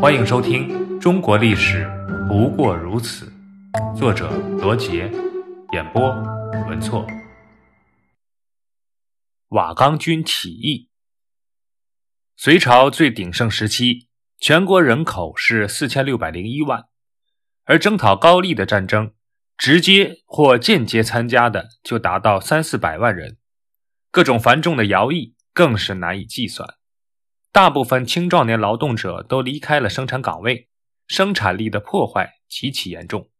欢迎收听《中国历史不过如此》，作者罗杰，演播文措。瓦岗军起义。隋朝最鼎盛时期，全国人口是四千六百零一万，而征讨高丽的战争，直接或间接参加的就达到三四百万人，各种繁重的徭役更是难以计算。大部分青壮年劳动者都离开了生产岗位，生产力的破坏极其严重。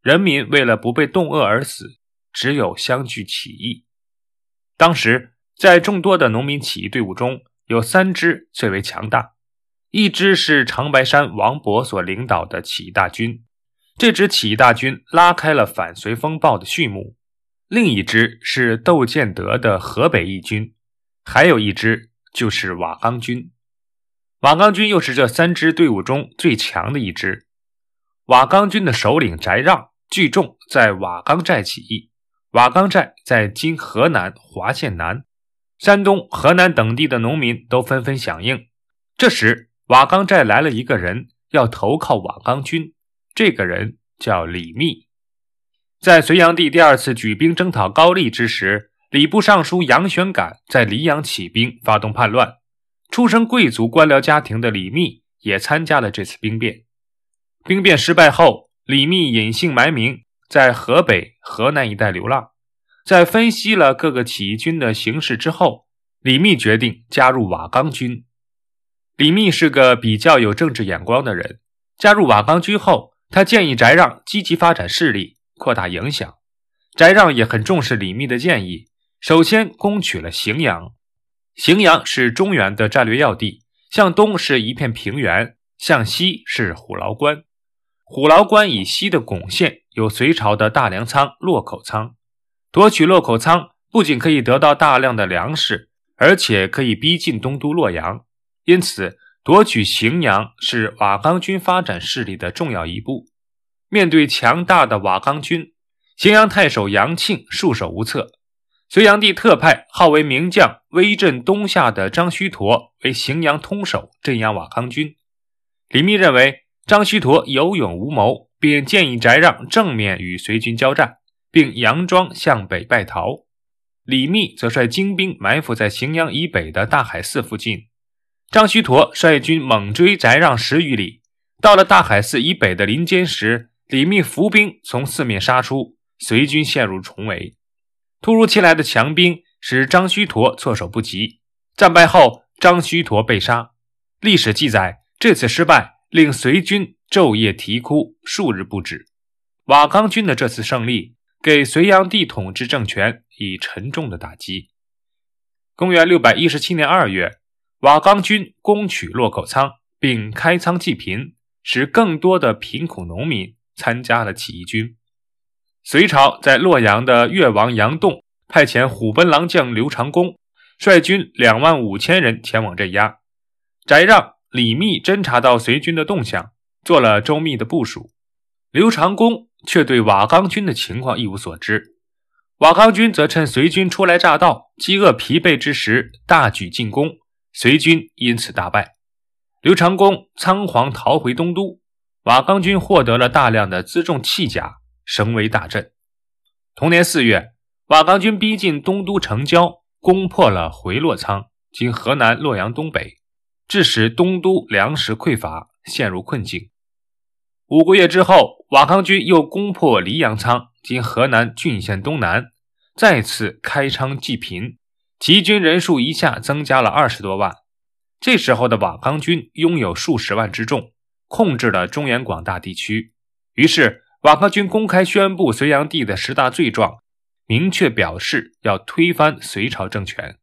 人民为了不被冻饿而死，只有相聚起义。当时，在众多的农民起义队伍中，有三支最为强大。一支是长白山王勃所领导的起义大军，这支起义大军拉开了反隋风暴的序幕；另一支是窦建德的河北义军，还有一支。就是瓦岗军，瓦岗军又是这三支队伍中最强的一支。瓦岗军的首领翟让聚众在瓦岗寨起义。瓦岗寨在今河南滑县南，山东、河南等地的农民都纷纷响应。这时，瓦岗寨来了一个人，要投靠瓦岗军。这个人叫李密。在隋炀帝第二次举兵征讨高丽之时。礼部尚书杨玄感在黎阳起兵，发动叛乱。出身贵族官僚家庭的李密也参加了这次兵变。兵变失败后，李密隐姓埋名，在河北、河南一带流浪。在分析了各个起义军的形势之后，李密决定加入瓦岗军。李密是个比较有政治眼光的人。加入瓦岗军后，他建议翟让积极发展势力，扩大影响。翟让也很重视李密的建议。首先攻取了荥阳，荥阳是中原的战略要地，向东是一片平原，向西是虎牢关。虎牢关以西的巩县有隋朝的大粮仓洛口仓，夺取洛口仓不仅可以得到大量的粮食，而且可以逼近东都洛阳。因此，夺取荥阳是瓦岗军发展势力的重要一步。面对强大的瓦岗军，荥阳太守杨庆束手无策。隋炀帝特派号为名将、威震东夏的张须陀为荥阳通守，镇压瓦岗军。李密认为张须陀有勇无谋，便建议翟让正面与隋军交战，并佯装向北败逃。李密则率精兵埋伏在荥阳以北的大海寺附近。张须陀率军猛追翟让十余里，到了大海寺以北的林间时，李密伏兵从四面杀出，隋军陷入重围。突如其来的强兵使张须陀措手不及，战败后，张须陀被杀。历史记载，这次失败令隋军昼夜啼哭数日不止。瓦岗军的这次胜利，给隋炀帝统治政权以沉重的打击。公元六百一十七年二月，瓦岗军攻取洛口仓，并开仓济贫，使更多的贫苦农民参加了起义军。隋朝在洛阳的越王杨栋派遣虎贲郎将刘长恭率军两万五千人前往镇压。翟让、李密侦察到隋军的动向，做了周密的部署。刘长恭却对瓦岗军的情况一无所知。瓦岗军则趁隋军初来乍到、饥饿疲惫之时，大举进攻，隋军因此大败。刘长恭仓皇逃回东都，瓦岗军获得了大量的辎重器甲。声威大振。同年四月，瓦岗军逼近东都城郊，攻破了回洛仓（今河南洛阳东北），致使东都粮食匮乏，陷入困境。五个月之后，瓦岗军又攻破黎阳仓（今河南浚县东南），再次开仓济贫，齐军人数一下增加了二十多万。这时候的瓦岗军拥有数十万之众，控制了中原广大地区，于是。瓦岗军公开宣布隋炀帝的十大罪状，明确表示要推翻隋朝政权。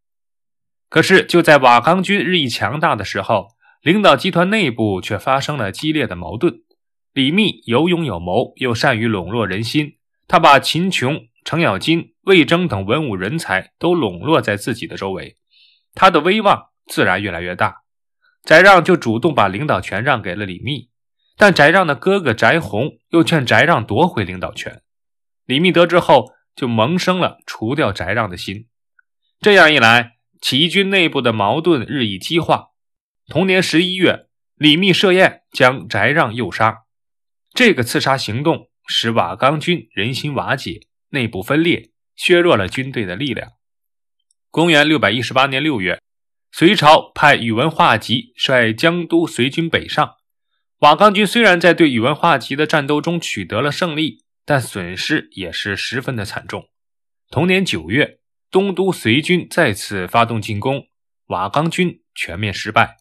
可是，就在瓦岗军日益强大的时候，领导集团内部却发生了激烈的矛盾。李密有勇有谋，又善于笼络人心，他把秦琼、程咬金、魏征等文武人才都笼络在自己的周围，他的威望自然越来越大。翟让就主动把领导权让给了李密。但翟让的哥哥翟弘又劝翟让夺回领导权，李密得知后就萌生了除掉翟让的心。这样一来，起义军内部的矛盾日益激化。同年十一月，李密设宴将翟让诱杀。这个刺杀行动使瓦岗军人心瓦解，内部分裂，削弱了军队的力量。公元六百一十八年六月，隋朝派宇文化及率江都随军北上。瓦岗军虽然在对宇文化及的战斗中取得了胜利，但损失也是十分的惨重。同年九月，东都随军再次发动进攻，瓦岗军全面失败。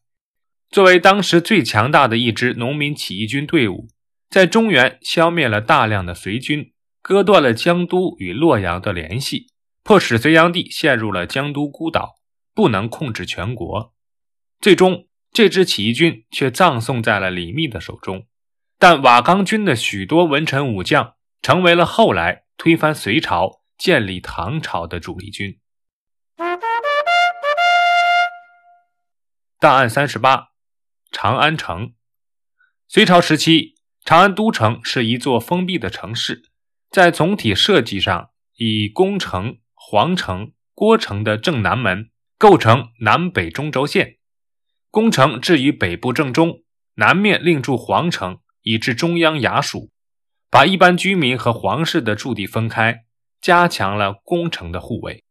作为当时最强大的一支农民起义军队伍，在中原消灭了大量的隋军，割断了江都与洛阳的联系。迫使隋炀帝陷入了江都孤岛，不能控制全国。最终，这支起义军却葬送在了李密的手中。但瓦岗军的许多文臣武将，成为了后来推翻隋朝、建立唐朝的主力军。档案三十八：长安城。隋朝时期，长安都城是一座封闭的城市，在总体设计上以宫城。皇城、郭城的正南门构成南北中轴线，宫城置于北部正中，南面另筑皇城以至中央衙署，把一般居民和皇室的驻地分开，加强了宫城的护卫。